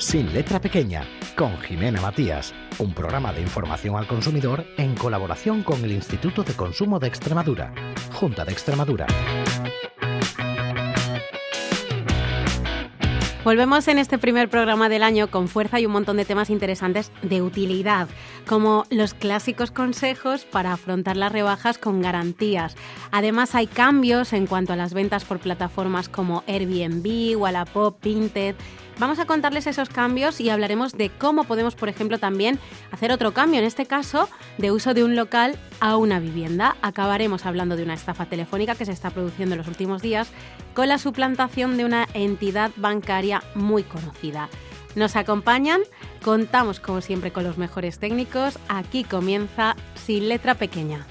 Sin letra pequeña, con Jimena Matías, un programa de información al consumidor en colaboración con el Instituto de Consumo de Extremadura, Junta de Extremadura. Volvemos en este primer programa del año con fuerza y un montón de temas interesantes de utilidad, como los clásicos consejos para afrontar las rebajas con garantías. Además hay cambios en cuanto a las ventas por plataformas como Airbnb, Wallapop, Pinted Vamos a contarles esos cambios y hablaremos de cómo podemos, por ejemplo, también hacer otro cambio, en este caso, de uso de un local a una vivienda. Acabaremos hablando de una estafa telefónica que se está produciendo en los últimos días con la suplantación de una entidad bancaria muy conocida. Nos acompañan, contamos como siempre con los mejores técnicos. Aquí comienza Sin Letra Pequeña.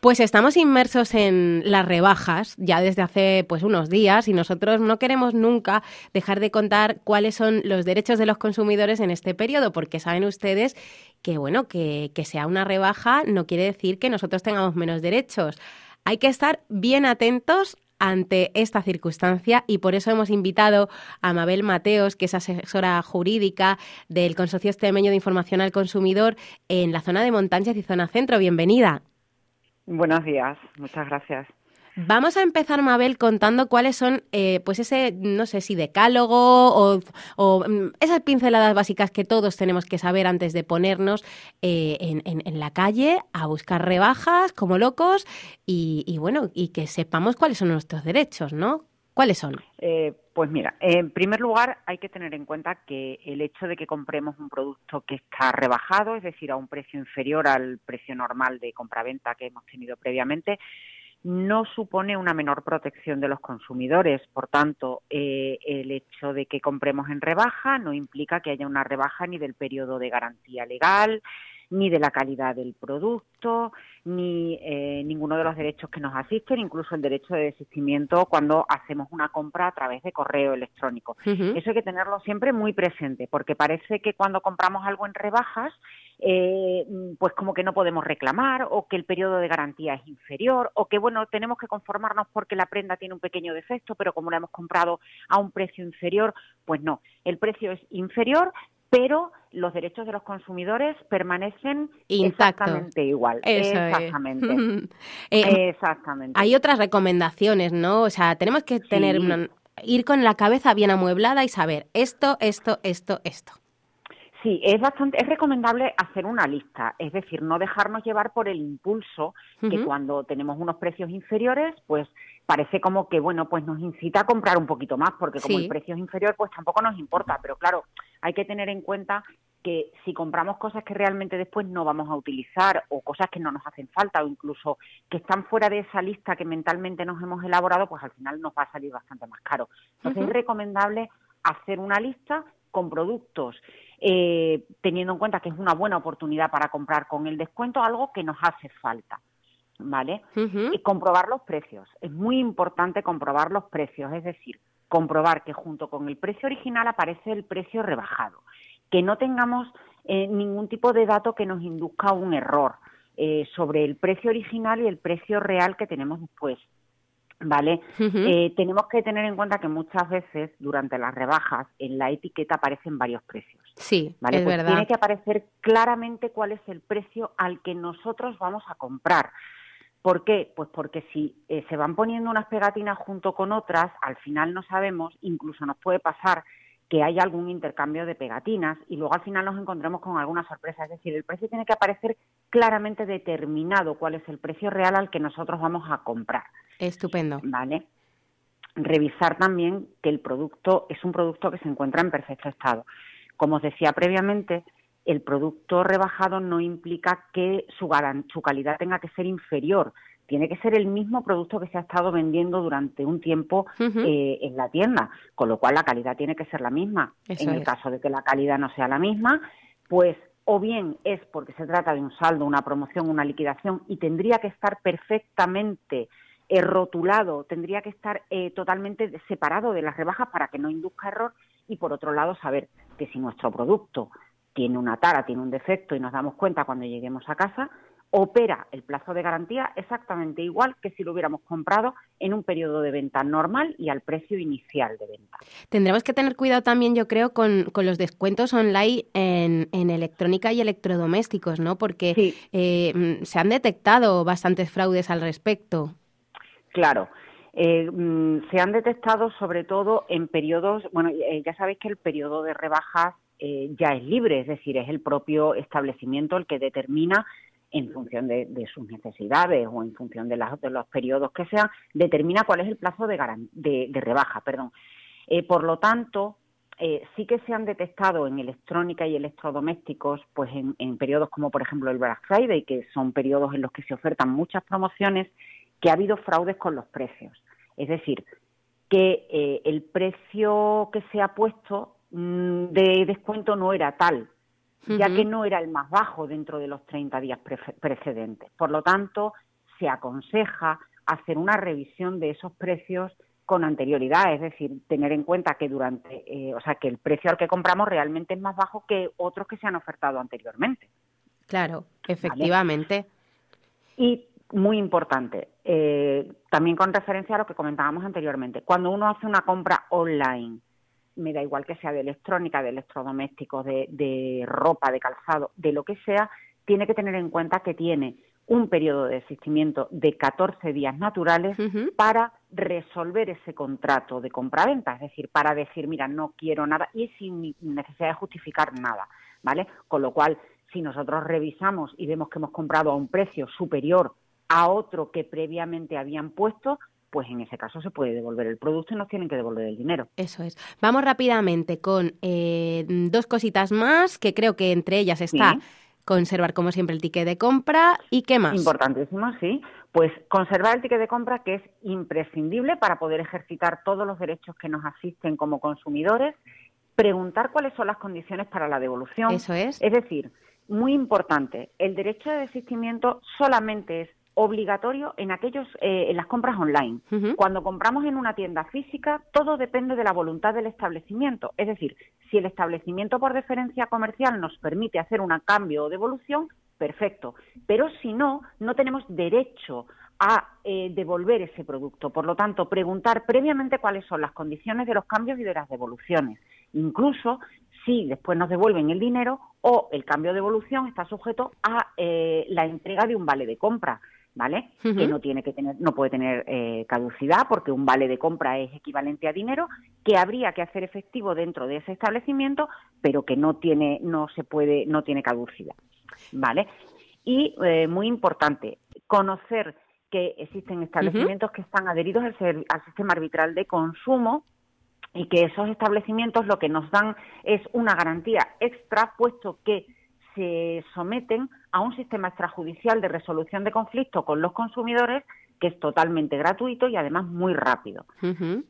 Pues estamos inmersos en las rebajas ya desde hace pues unos días y nosotros no queremos nunca dejar de contar cuáles son los derechos de los consumidores en este periodo, porque saben ustedes que bueno, que, que sea una rebaja no quiere decir que nosotros tengamos menos derechos. Hay que estar bien atentos ante esta circunstancia y por eso hemos invitado a Mabel Mateos, que es asesora jurídica del Consorcio Extremeño de Información al Consumidor en la zona de Montañas y zona centro. Bienvenida. Buenos días, muchas gracias. Vamos a empezar, Mabel, contando cuáles son, eh, pues ese, no sé si decálogo o, mm, esas pinceladas básicas que todos tenemos que saber antes de ponernos eh, en, la calle a buscar rebajas como locos y, bueno, y que sepamos cuáles son nuestros derechos, ¿no? ¿Cuáles son? Eh, pues mira, en primer lugar hay que tener en cuenta que el hecho de que compremos un producto que está rebajado, es decir, a un precio inferior al precio normal de compraventa que hemos tenido previamente, no supone una menor protección de los consumidores. Por tanto, eh, el hecho de que compremos en rebaja no implica que haya una rebaja ni del periodo de garantía legal, ni de la calidad del producto, ni eh, ninguno de los derechos que nos asisten, incluso el derecho de desistimiento cuando hacemos una compra a través de correo electrónico. Eso hay que tenerlo siempre muy presente, porque parece que cuando compramos algo en rebajas, eh, pues como que no podemos reclamar o que el periodo de garantía es inferior o que bueno tenemos que conformarnos porque la prenda tiene un pequeño defecto pero como la hemos comprado a un precio inferior pues no el precio es inferior pero los derechos de los consumidores permanecen exactamente igual. exactamente. Eh, exactamente. Hay otras recomendaciones, ¿no? O sea, tenemos que tener ir con la cabeza bien amueblada y saber esto, esto, esto, esto. Sí, es bastante, es recomendable hacer una lista, es decir, no dejarnos llevar por el impulso que cuando tenemos unos precios inferiores, pues parece como que, bueno, pues nos incita a comprar un poquito más, porque como el precio es inferior, pues tampoco nos importa. Pero claro, hay que tener en cuenta que si compramos cosas que realmente después no vamos a utilizar o cosas que no nos hacen falta o incluso que están fuera de esa lista que mentalmente nos hemos elaborado, pues al final nos va a salir bastante más caro. Entonces es recomendable hacer una lista con productos eh, teniendo en cuenta que es una buena oportunidad para comprar con el descuento algo que nos hace falta. ¿Vale? Y comprobar los precios. Es muy importante comprobar los precios, es decir, comprobar que junto con el precio original aparece el precio rebajado, que no tengamos eh, ningún tipo de dato que nos induzca un error eh, sobre el precio original y el precio real que tenemos después. ¿Vale? Eh, tenemos que tener en cuenta que muchas veces durante las rebajas en la etiqueta aparecen varios precios. Sí, ¿vale? es pues verdad. Tiene que aparecer claramente cuál es el precio al que nosotros vamos a comprar. ¿Por qué? Pues porque si eh, se van poniendo unas pegatinas junto con otras, al final no sabemos, incluso nos puede pasar que haya algún intercambio de pegatinas y luego al final nos encontremos con alguna sorpresa. Es decir, el precio tiene que aparecer claramente determinado cuál es el precio real al que nosotros vamos a comprar. Estupendo. Vale. Revisar también que el producto es un producto que se encuentra en perfecto estado. Como os decía previamente, el producto rebajado no implica que su, su calidad tenga que ser inferior. Tiene que ser el mismo producto que se ha estado vendiendo durante un tiempo eh, en la tienda, con lo cual la calidad tiene que ser la misma. en el caso de que la calidad no sea la misma, pues o bien es porque se trata de un saldo, una promoción, una liquidación y tendría que estar perfectamente eh, rotulado, tendría que estar eh, totalmente separado de las rebajas para que no induzca error y por otro lado saber que si nuestro producto tiene una tara, tiene un defecto y nos damos cuenta cuando lleguemos a casa, opera el plazo de garantía exactamente igual que si lo hubiéramos comprado en un periodo de venta normal y al precio inicial de venta. Tendremos que tener cuidado también, yo creo, con, los descuentos online en, electrónica y electrodomésticos, ¿no? Porque eh, mm, se han detectado bastantes fraudes al respecto. Claro. Eh, mm, se han detectado sobre todo en periodos, bueno, eh, ya sabéis que el periodo de rebajas ya es libre, es decir, es el propio establecimiento el que determina en función de, sus necesidades o en función de, los periodos que sean, determina cuál es el plazo de, de, rebaja. Perdón. Eh, por lo tanto, eh, sí que se han detectado en electrónica y electrodomésticos, pues en, periodos como por ejemplo el Black Friday, que son periodos en los que se ofertan muchas promociones, que ha habido fraudes con los precios. Es decir, que eh, el precio que se ha puesto de descuento no era tal ya que no era el más bajo dentro de los 30 días precedentes. Por lo tanto, se aconseja hacer una revisión de esos precios con anterioridad, es decir, tener en cuenta que durante, eh, o sea, que el precio al que compramos realmente es más bajo que otros que se han ofertado anteriormente. Claro, efectivamente. Y muy importante, eh, también con referencia a lo que comentábamos anteriormente, cuando uno hace una compra online me da igual que sea de electrónica, de electrodomésticos, de, ropa, de calzado, de lo que sea, tiene que tener en cuenta que tiene un periodo de desistimiento de 14 días naturales para resolver ese contrato de compra-venta, es decir, para decir, mira, no quiero nada y sin necesidad de justificar nada, ¿vale? Con lo cual, si nosotros revisamos y vemos que hemos comprado a un precio superior a otro que previamente habían puesto, pues en ese caso se puede devolver el producto y nos tienen que devolver el dinero. Eso es. Vamos rápidamente con eh, dos cositas más, que creo que entre ellas está conservar, como siempre, el ticket de compra y qué más. Importantísimo, sí. Pues conservar el ticket de compra, que es imprescindible para poder ejercitar todos los derechos que nos asisten como consumidores, preguntar cuáles son las condiciones para la devolución. Eso es. Es decir, muy importante, el derecho de desistimiento solamente es obligatorio en aquellos eh, en las compras online. Cuando compramos en una tienda física, todo depende de la voluntad del establecimiento. Es decir, si el establecimiento por deferencia comercial nos permite hacer un cambio o devolución, perfecto. Pero si no, no tenemos derecho a eh, devolver ese producto. Por lo tanto, preguntar previamente cuáles son las condiciones de los cambios y de las devoluciones. Incluso si después nos devuelven el dinero o el cambio de devolución está sujeto a eh, la entrega de un vale de compra. ¿Vale? Que no tiene que tener, no puede tener eh, caducidad porque un vale de compra es equivalente a dinero que habría que hacer efectivo dentro de ese establecimiento, pero que no tiene, no se puede, no tiene caducidad, ¿vale? Y eh, muy importante, conocer que existen establecimientos que están adheridos al, al sistema arbitral de consumo y que esos establecimientos lo que nos dan es una garantía extra, puesto que se someten a un sistema extrajudicial de resolución de conflictos con los consumidores que es totalmente gratuito y además muy rápido.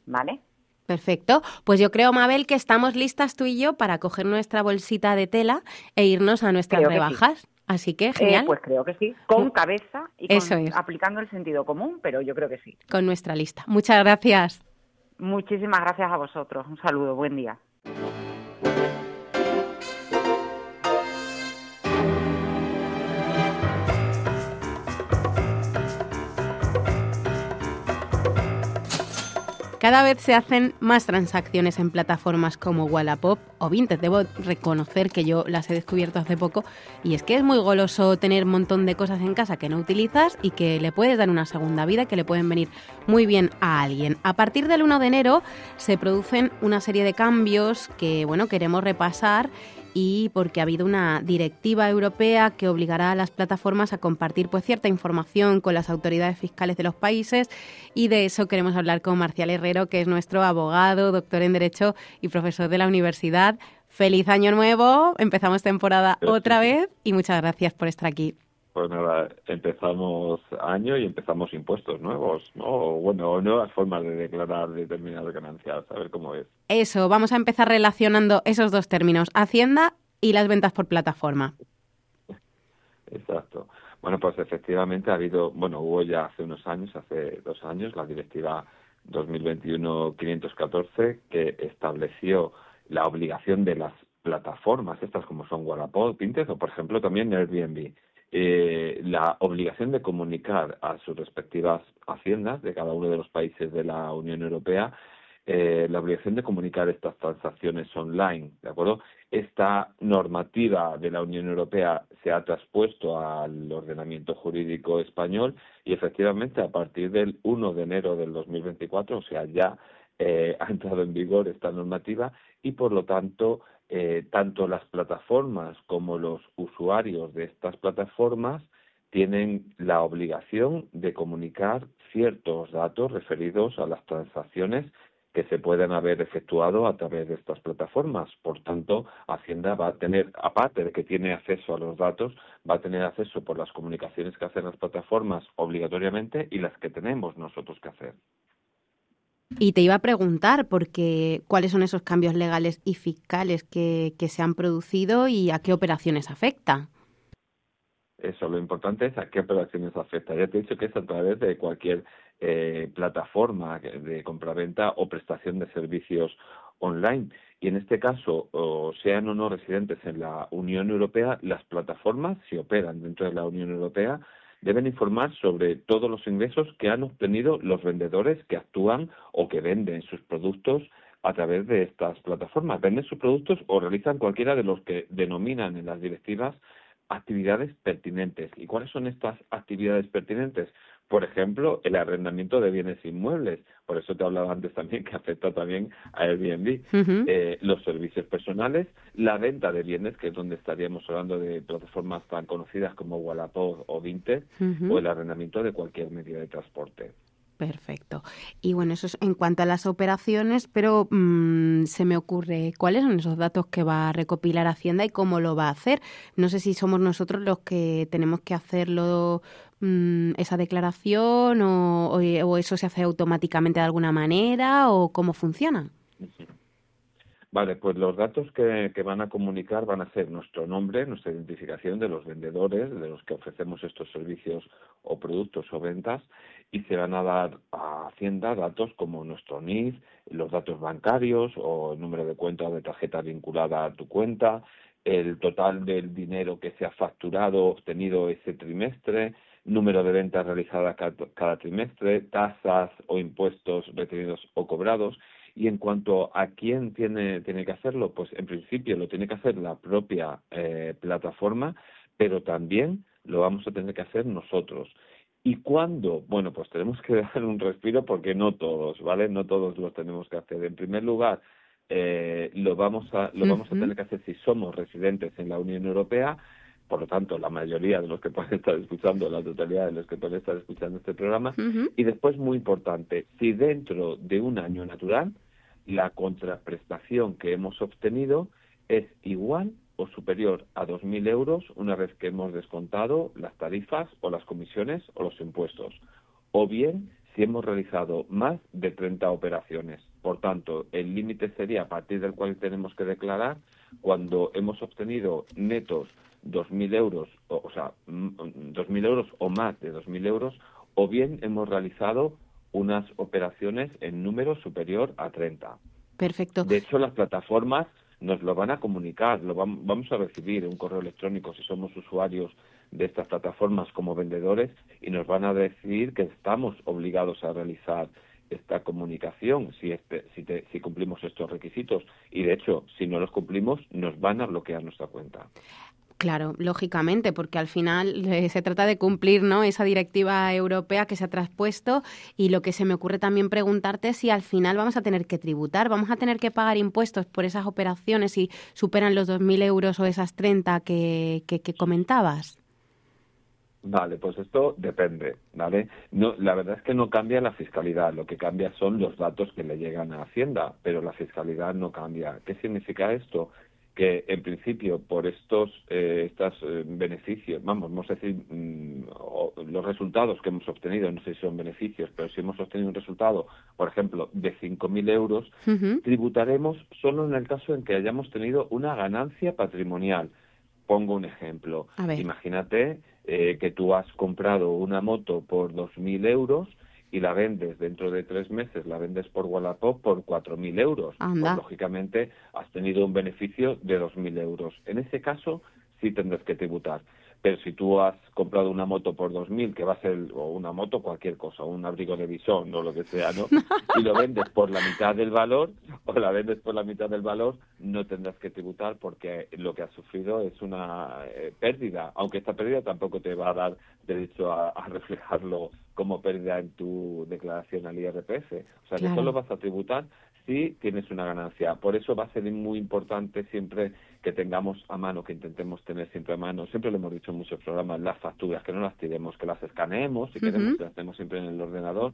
¿Vale? Perfecto. Pues yo creo, Mabel, que estamos listas tú y yo para coger nuestra bolsita de tela e irnos a nuestras rebajas. Así que, genial. Eh, pues creo que sí, con cabeza y aplicando el sentido común, pero yo creo que sí. Con nuestra lista. Muchas gracias. Muchísimas gracias a vosotros. Un saludo, buen día. Cada vez se hacen más transacciones en plataformas como Wallapop o Vinted. Debo reconocer que yo las he descubierto hace poco y es que es muy goloso tener un montón de cosas en casa que no utilizas y que le puedes dar una segunda vida, que le pueden venir muy bien a alguien. A partir del 1 de enero se producen una serie de cambios que, bueno, queremos repasar y porque ha habido una directiva europea que obligará a las plataformas a compartir pues cierta información con las autoridades fiscales de los países y de eso queremos hablar con Marcial Herrero, que es nuestro abogado, doctor en Derecho y profesor de la universidad. Feliz año nuevo, empezamos temporada otra vez y muchas gracias por estar aquí. Pues nada, empezamos año y empezamos impuestos nuevos, ¿no? Bueno, nuevas formas de declarar determinadas ganancias, a ver cómo es. Eso, vamos a empezar relacionando esos dos términos, Hacienda y las ventas por plataforma. Exacto. Bueno, pues efectivamente ha habido, bueno, hubo ya hace unos años, hace dos años, la directiva 2021-514 que estableció la obligación de las plataformas, estas como son Wallapop, Pinterest o, por ejemplo, también Airbnb, eh, la obligación de comunicar a sus respectivas haciendas de cada uno de los países de la Unión Europea eh, la obligación de comunicar estas transacciones online, ¿de acuerdo? Esta normativa de la Unión Europea se ha traspuesto al ordenamiento jurídico español y efectivamente a partir del 1 de enero del 2024, o sea, ya eh, ha entrado en vigor esta normativa y por lo tanto eh, tanto las plataformas como los usuarios de estas plataformas tienen la obligación de comunicar ciertos datos referidos a las transacciones que se pueden haber efectuado a través de estas plataformas. Por tanto, Hacienda va a tener, aparte de que tiene acceso a los datos, va a tener acceso por las comunicaciones que hacen las plataformas obligatoriamente y las que tenemos nosotros que hacer. Y te iba a preguntar, porque cuáles son esos cambios legales y fiscales que, que se han producido y a qué operaciones afecta. Eso, lo importante es a qué operaciones afecta. Ya te he dicho que es a través de cualquier eh, plataforma de compraventa o prestación de servicios online. Y en este caso, o sean o no residentes en la Unión Europea, las plataformas, si operan dentro de la Unión Europea, deben informar sobre todos los ingresos que han obtenido los vendedores que actúan o que venden sus productos a través de estas plataformas. Venden sus productos o realizan cualquiera de los que denominan en las directivas actividades pertinentes. ¿Y cuáles son estas actividades pertinentes? Por ejemplo, el arrendamiento de bienes inmuebles. Por eso te hablaba antes también que afecta también a Airbnb. eh, los servicios personales, la venta de bienes, que es donde estaríamos hablando de plataformas tan conocidas como Wallapop o Vinted, o el arrendamiento de cualquier medio de transporte. Perfecto. Y bueno, eso es en cuanto a las operaciones, pero mmm, se me ocurre cuáles son esos datos que va a recopilar Hacienda y cómo lo va a hacer. No sé si somos nosotros los que tenemos que hacerlo mmm, esa declaración o, o, eso se hace automáticamente de alguna manera o cómo funciona. Vale, pues los datos que, van a comunicar van a ser nuestro nombre, nuestra identificación de los vendedores, de los que ofrecemos estos servicios o productos o ventas, y se van a dar a Hacienda datos como nuestro NIF, los datos bancarios o el número de cuenta de tarjeta vinculada a tu cuenta, el total del dinero que se ha facturado, obtenido ese trimestre, número de ventas realizadas cada, trimestre, tasas o impuestos retenidos o cobrados y en cuanto a quién tiene, tiene que hacerlo, pues en principio lo tiene que hacer la propia eh, plataforma, pero también lo vamos a tener que hacer nosotros. ¿Y cuándo? Bueno, pues tenemos que dar un respiro porque no todos, ¿vale? No todos lo tenemos que hacer. En primer lugar, eh, lo vamos a lo uh -huh. vamos a tener que hacer si somos residentes en la Unión Europea. Por lo tanto, la mayoría de los que pueden estar escuchando, la totalidad de los que pueden estar escuchando este programa. Uh -huh. Y después, muy importante, si dentro de un año natural, la contraprestación que hemos obtenido es igual o superior a 2.000 euros una vez que hemos descontado las tarifas o las comisiones o los impuestos, o bien si hemos realizado más de 30 operaciones. Por tanto, el límite sería a partir del cual tenemos que declarar cuando hemos obtenido netos 2.000 euros, o, o sea, 2.000 euros o más de 2.000 euros, o bien hemos realizado unas operaciones en número superior a 30. Perfecto. De hecho, las plataformas nos lo van a comunicar, lo vamos, vamos a recibir un correo electrónico si somos usuarios de estas plataformas como vendedores y nos van a decir que estamos obligados a realizar esta comunicación si, este, si, te, si cumplimos estos requisitos y de hecho si no los cumplimos nos van a bloquear nuestra cuenta. Claro, lógicamente, porque al final eh, se trata de cumplir ¿no? esa directiva europea que se ha traspuesto y lo que se me ocurre también preguntarte es si al final vamos a tener que tributar, vamos a tener que pagar impuestos por esas operaciones si superan los 2.000 euros o esas 30 que, que, que comentabas. Vale, pues esto depende, ¿vale? No, la verdad es que no cambia la fiscalidad, lo que cambia son los datos que le llegan a Hacienda, pero la fiscalidad no cambia. ¿Qué significa esto? Que en principio por estos eh, estos eh, beneficios, vamos, vamos a decir, mmm, los resultados que hemos obtenido, no sé si son beneficios, pero si hemos obtenido un resultado, por ejemplo, de 5.000 euros, uh -huh. tributaremos solo en el caso en que hayamos tenido una ganancia patrimonial. Pongo un ejemplo. Imagínate eh, que tú has comprado una moto por 2.000 euros y la vendes dentro de tres meses, la vendes por Wallapop por 4.000 euros. Pues, lógicamente has tenido un beneficio de 2.000 euros. En ese caso sí tendrás que tributar. pero si tú has comprado una moto por 2.000, que va a ser, o una moto, cualquier cosa, un abrigo de bisón o lo que sea, ¿no? Y lo vendes por la mitad del valor, o la vendes por la mitad del valor, no tendrás que tributar porque lo que has sufrido es una eh, pérdida, aunque esta pérdida tampoco te va a dar derecho a, reflejarlo como pérdida en tu declaración al IRPF. O sea, que solo vas a tributar si tienes una ganancia. Por eso va a ser muy importante siempre que tengamos a mano, que intentemos tener siempre a mano, siempre lo hemos dicho en muchos programas, las facturas, que no las tiremos, que las escaneemos, si queremos que las tenemos siempre en el ordenador,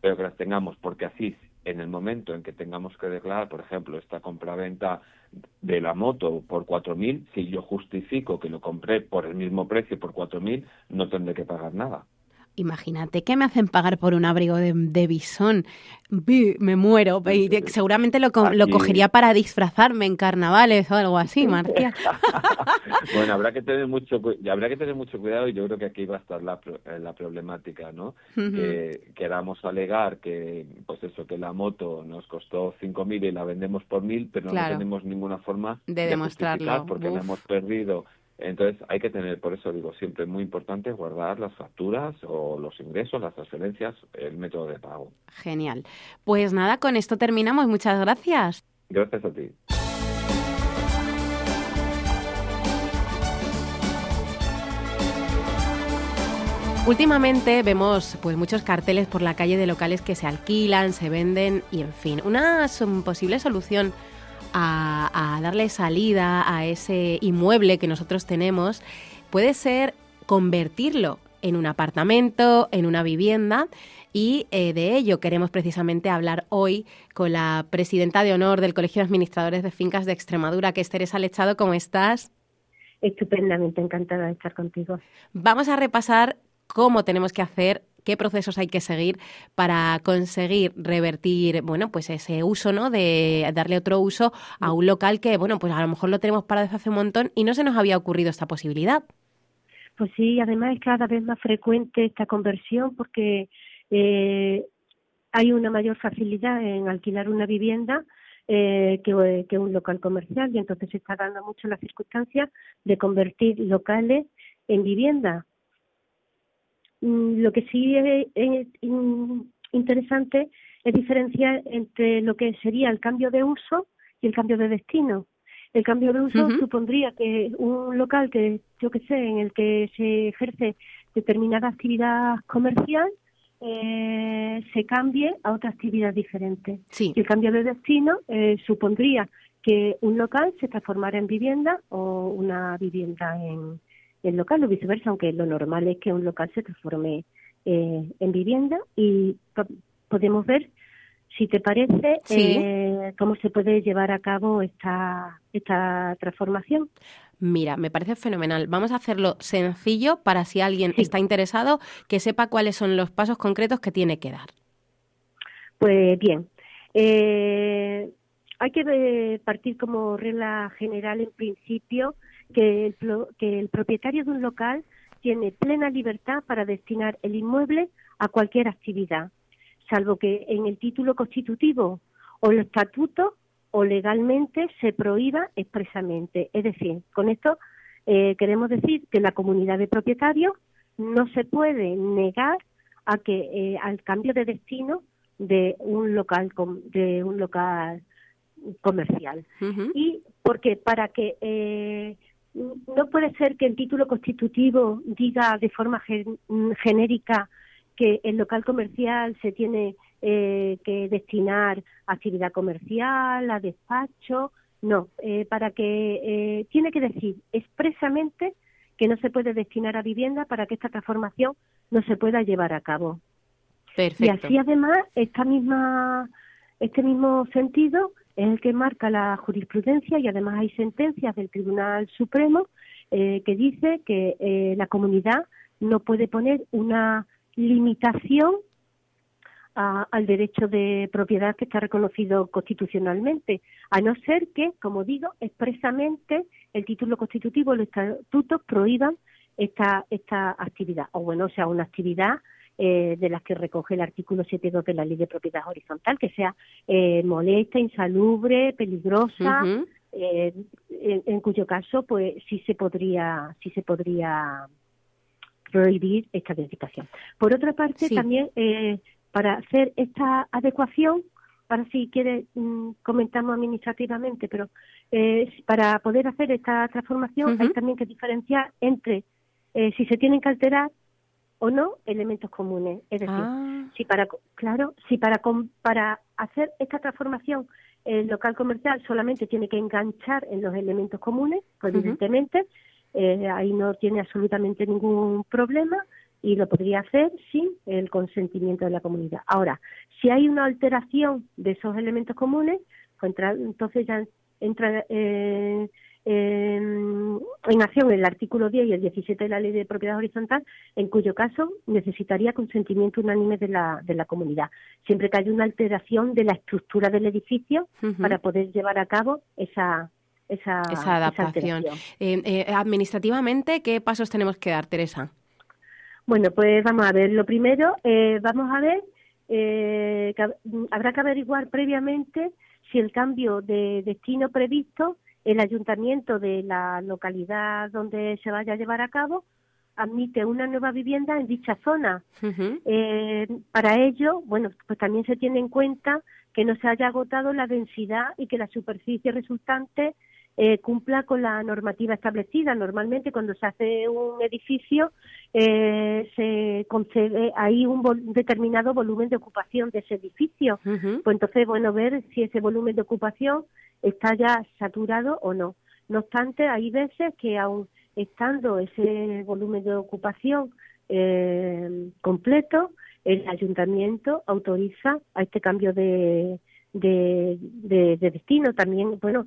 pero que las tengamos, porque así en el momento en que tengamos que declarar, por ejemplo, esta compraventa de la moto por 4.000, si yo justifico que lo compré por el mismo precio, por 4.000, no tendré que pagar nada. Imagínate que me hacen pagar por un abrigo de, de bisón. Me muero. seguramente lo, lo, cogería para disfrazarme en carnavales o algo así, Marcia. bueno, habrá que tener mucho habrá que tener mucho cuidado y yo creo que aquí va a estar la, eh, la problemática, ¿no? Que queramos alegar que, pues eso, que la moto nos costó 5.000 y la vendemos por 1.000, pero no tenemos ninguna forma de, demostrarlo. porque la hemos perdido entonces hay que tener, por eso digo, siempre muy importante guardar las facturas o los ingresos, las transferencias, el método de pago. Genial. Pues nada, con esto terminamos. Muchas gracias. Gracias a ti. Últimamente vemos pues muchos carteles por la calle de locales que se alquilan, se venden y en fin, una posible solución a, darle salida a ese inmueble que nosotros tenemos puede ser convertirlo en un apartamento, en una vivienda. Y eh, de ello queremos precisamente hablar hoy con la presidenta de honor del Colegio de Administradores de Fincas de Extremadura, que es Teresa Lechado. ¿Cómo estás? Estupendamente, encantada de estar contigo. Vamos a repasar cómo tenemos que hacer qué procesos hay que seguir para conseguir revertir, bueno, pues ese uso, ¿no? De darle otro uso a un local que, bueno, pues a lo mejor lo tenemos para desde hace un montón y no se nos había ocurrido esta posibilidad. Pues sí, además es cada vez más frecuente esta conversión porque eh, hay una mayor facilidad en alquilar una vivienda eh, que, que, un local comercial y entonces se está dando mucho la circunstancia de convertir locales en vivienda. Mm, lo que sí es, interesante es diferenciar entre lo que sería el cambio de uso y el cambio de destino. El cambio de uso supondría que un local que, yo que sé, en el que se ejerce determinada actividad comercial, eh, se cambie a otra actividad diferente. Sí. Y el cambio de destino eh, supondría que un local se transformara en vivienda o una vivienda en, el local o viceversa, aunque lo normal es que un local se transforme eh, en vivienda y podemos ver, si te parece, eh, cómo se puede llevar a cabo esta, esta transformación. Mira, me parece fenomenal. Vamos a hacerlo sencillo para si alguien está interesado que sepa cuáles son los pasos concretos que tiene que dar. Pues bien, eh, hay que partir como regla general en principio que el, que el propietario de un local tiene plena libertad para destinar el inmueble a cualquier actividad, salvo que en el título constitutivo o el estatuto o legalmente se prohíba expresamente. Es decir, con esto eh, queremos decir que la comunidad de propietarios no se puede negar a que eh, al cambio de destino de un local de un local comercial y porque para que eh, no puede ser que el título constitutivo diga de forma genérica que el local comercial se tiene eh, que destinar a actividad comercial, a despacho. No, eh, para que eh, tiene que decir expresamente que no se puede destinar a vivienda para que esta transformación no se pueda llevar a cabo. Perfecto. Y así además esta misma este mismo sentido es el que marca la jurisprudencia y además hay sentencias del Tribunal Supremo eh, que dice que eh, la comunidad no puede poner una limitación al derecho de propiedad que está reconocido constitucionalmente, a no ser que, como digo, expresamente el título constitutivo, los estatutos prohíban esta, esta actividad, o bueno, o sea, una actividad eh, de las que recoge el artículo 7.2 de la Ley de Propiedad Horizontal, que sea eh, molesta, insalubre, peligrosa, eh, en, cuyo caso, pues sí se podría, sí se podría prohibir esta dedicación. Por otra parte, también eh, para hacer esta adecuación, para si quiere mm, comentamos administrativamente, pero eh, para poder hacer esta transformación hay también que diferenciar entre eh, si se tienen que alterar o no elementos comunes. Es decir, ah. si para, claro, si para, para hacer esta transformación el local comercial solamente tiene que enganchar en los elementos comunes, pues evidentemente eh, ahí no tiene absolutamente ningún problema y lo podría hacer sin el consentimiento de la comunidad. Ahora, si hay una alteración de esos elementos comunes, pues entonces ya entra eh, en acción el artículo 10 y el 17 de la Ley de Propiedad Horizontal, en cuyo caso necesitaría consentimiento unánime de la, de la comunidad, siempre que haya una alteración de la estructura del edificio para poder llevar a cabo esa, esa, adaptación. Eh, eh, administrativamente, ¿qué pasos tenemos que dar, Teresa? Bueno, pues vamos a ver. Lo primero, eh, vamos a ver, que habrá que averiguar previamente si el cambio de destino previsto el ayuntamiento de la localidad donde se vaya a llevar a cabo admite una nueva vivienda en dicha zona. Eh, para ello, bueno, pues también se tiene en cuenta que no se haya agotado la densidad y que la superficie resultante eh, cumpla con la normativa establecida. Normalmente, cuando se hace un edificio, eh, se concede ahí un determinado volumen de ocupación de ese edificio. Pues entonces, bueno, ver si ese volumen de ocupación está ya saturado o no. No obstante, hay veces que aún estando ese volumen de ocupación eh, completo, el ayuntamiento autoriza a este cambio de, de, de, destino. También, bueno,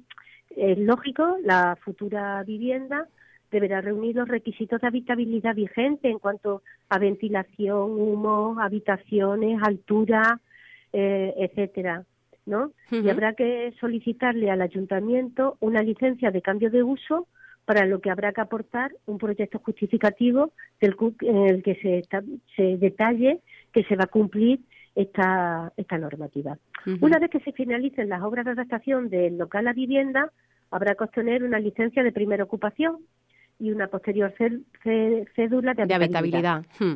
es lógico, la futura vivienda deberá reunir los requisitos de habitabilidad vigente en cuanto a ventilación, humo, habitaciones, altura, eh, etcétera. ¿no? Y habrá que solicitarle al ayuntamiento una licencia de cambio de uso para lo que habrá que aportar un proyecto justificativo del, en el que se, se detalle que se va a cumplir esta, esta normativa. Una vez que se finalicen las obras de adaptación del local a vivienda, habrá que obtener una licencia de primera ocupación y una posterior cédula de, habitabilidad. Hmm.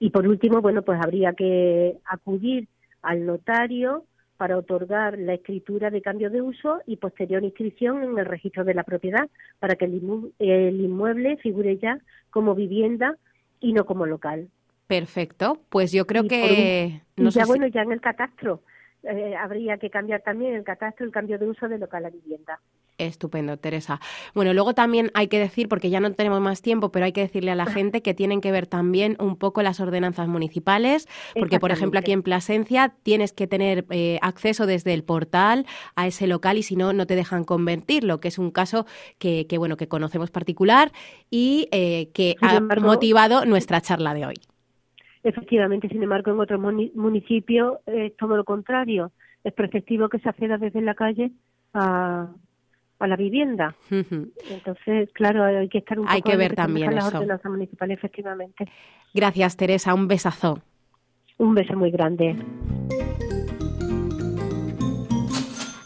Y por último, bueno, pues habría que acudir al notario para otorgar la escritura de cambio de uso y posterior inscripción en el registro de la propiedad para que el, inmueble figure ya como vivienda y no como local. Perfecto, pues yo creo que... no ya bueno, ya en el catastro eh, habría que cambiar también el catastro, el cambio de uso de local a vivienda. Estupendo, Teresa. Bueno, luego también hay que decir, porque ya no tenemos más tiempo, pero hay que decirle a la gente que tienen que ver también un poco las ordenanzas municipales, porque por ejemplo aquí en Plasencia tienes que tener eh, acceso desde el portal a ese local y si no, no te dejan convertirlo, que es un caso que, bueno, que conocemos particular y eh, que ha motivado nuestra charla de hoy. Efectivamente, sin embargo, en otros municipios es todo lo contrario. Es preceptivo que se acceda desde la calle a, a la vivienda. Entonces, claro, hay que estar un poco... Hay que ver también eso. efectivamente. Gracias, Teresa. Un besazo. Un beso muy grande.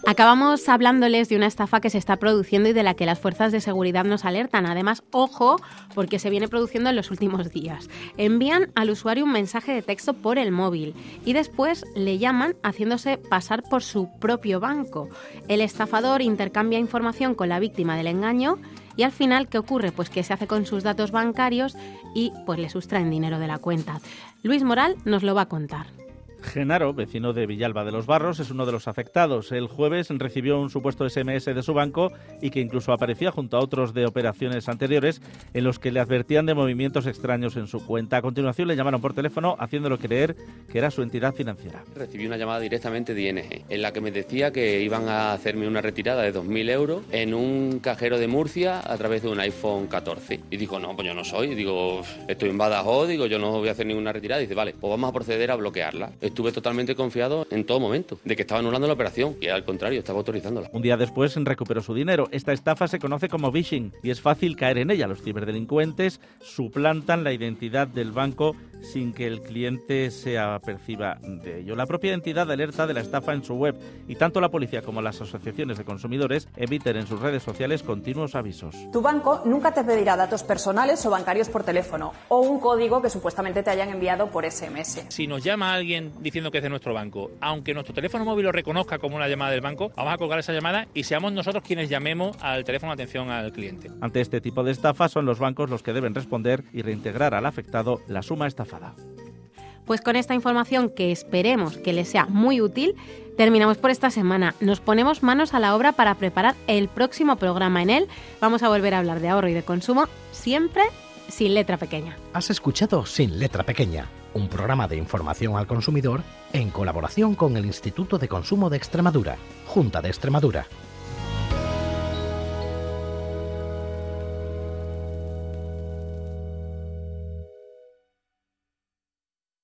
Acabamos hablándoles de una estafa que se está produciendo y de la que las fuerzas de seguridad nos alertan. Además, ojo, porque se viene produciendo en los últimos días. Envían al usuario un mensaje de texto por el móvil y después le llaman haciéndose pasar por su propio banco. El estafador intercambia información con la víctima del engaño y al final, ¿qué ocurre? Pues que se hace con sus datos bancarios y pues le sustraen dinero de la cuenta. Luis Moral nos lo va a contar. Genaro, vecino de Villalba de los Barros, es uno de los afectados. El jueves recibió un supuesto SMS de su banco y que incluso aparecía junto a otros de operaciones anteriores en los que le advertían de movimientos extraños en su cuenta. A continuación le llamaron por teléfono haciéndolo creer que era su entidad financiera. Recibí una llamada directamente de ING en la que me decía que iban a hacerme una retirada de 2.000 euros en un cajero de Murcia a través de un iPhone 14. Y digo, no, pues yo no soy. Digo, estoy en Badajoz, digo, yo no voy a hacer ninguna retirada. dice, vale, pues vamos a proceder a bloquearla estuve totalmente confiado en todo momento de que estaba anulando la operación y al contrario, estaba autorizándola. Un día después recuperó su dinero. Esta estafa se conoce como phishing y es fácil caer en ella. Los ciberdelincuentes suplantan la identidad del banco sin que el cliente se aperciba de ello. La propia entidad alerta de la estafa en su web y tanto la policía como las asociaciones de consumidores emiten en sus redes sociales continuos avisos. Tu banco nunca te pedirá datos personales o bancarios por teléfono o un código que supuestamente te hayan enviado por SMS. Si nos llama alguien diciendo que es de nuestro banco, aunque nuestro teléfono móvil lo reconozca como una llamada del banco, vamos a colgar esa llamada y seamos nosotros quienes llamemos al teléfono de atención al cliente. Ante este tipo de estafa son los bancos los que deben responder y reintegrar al afectado la suma estafada. Pues con esta información que esperemos que les sea muy útil, terminamos por esta semana. Nos ponemos manos a la obra para preparar el próximo programa. En él vamos a volver a hablar de ahorro y de consumo, siempre sin letra pequeña. Has escuchado Sin letra pequeña, un programa de información al consumidor en colaboración con el Instituto de Consumo de Extremadura, Junta de Extremadura.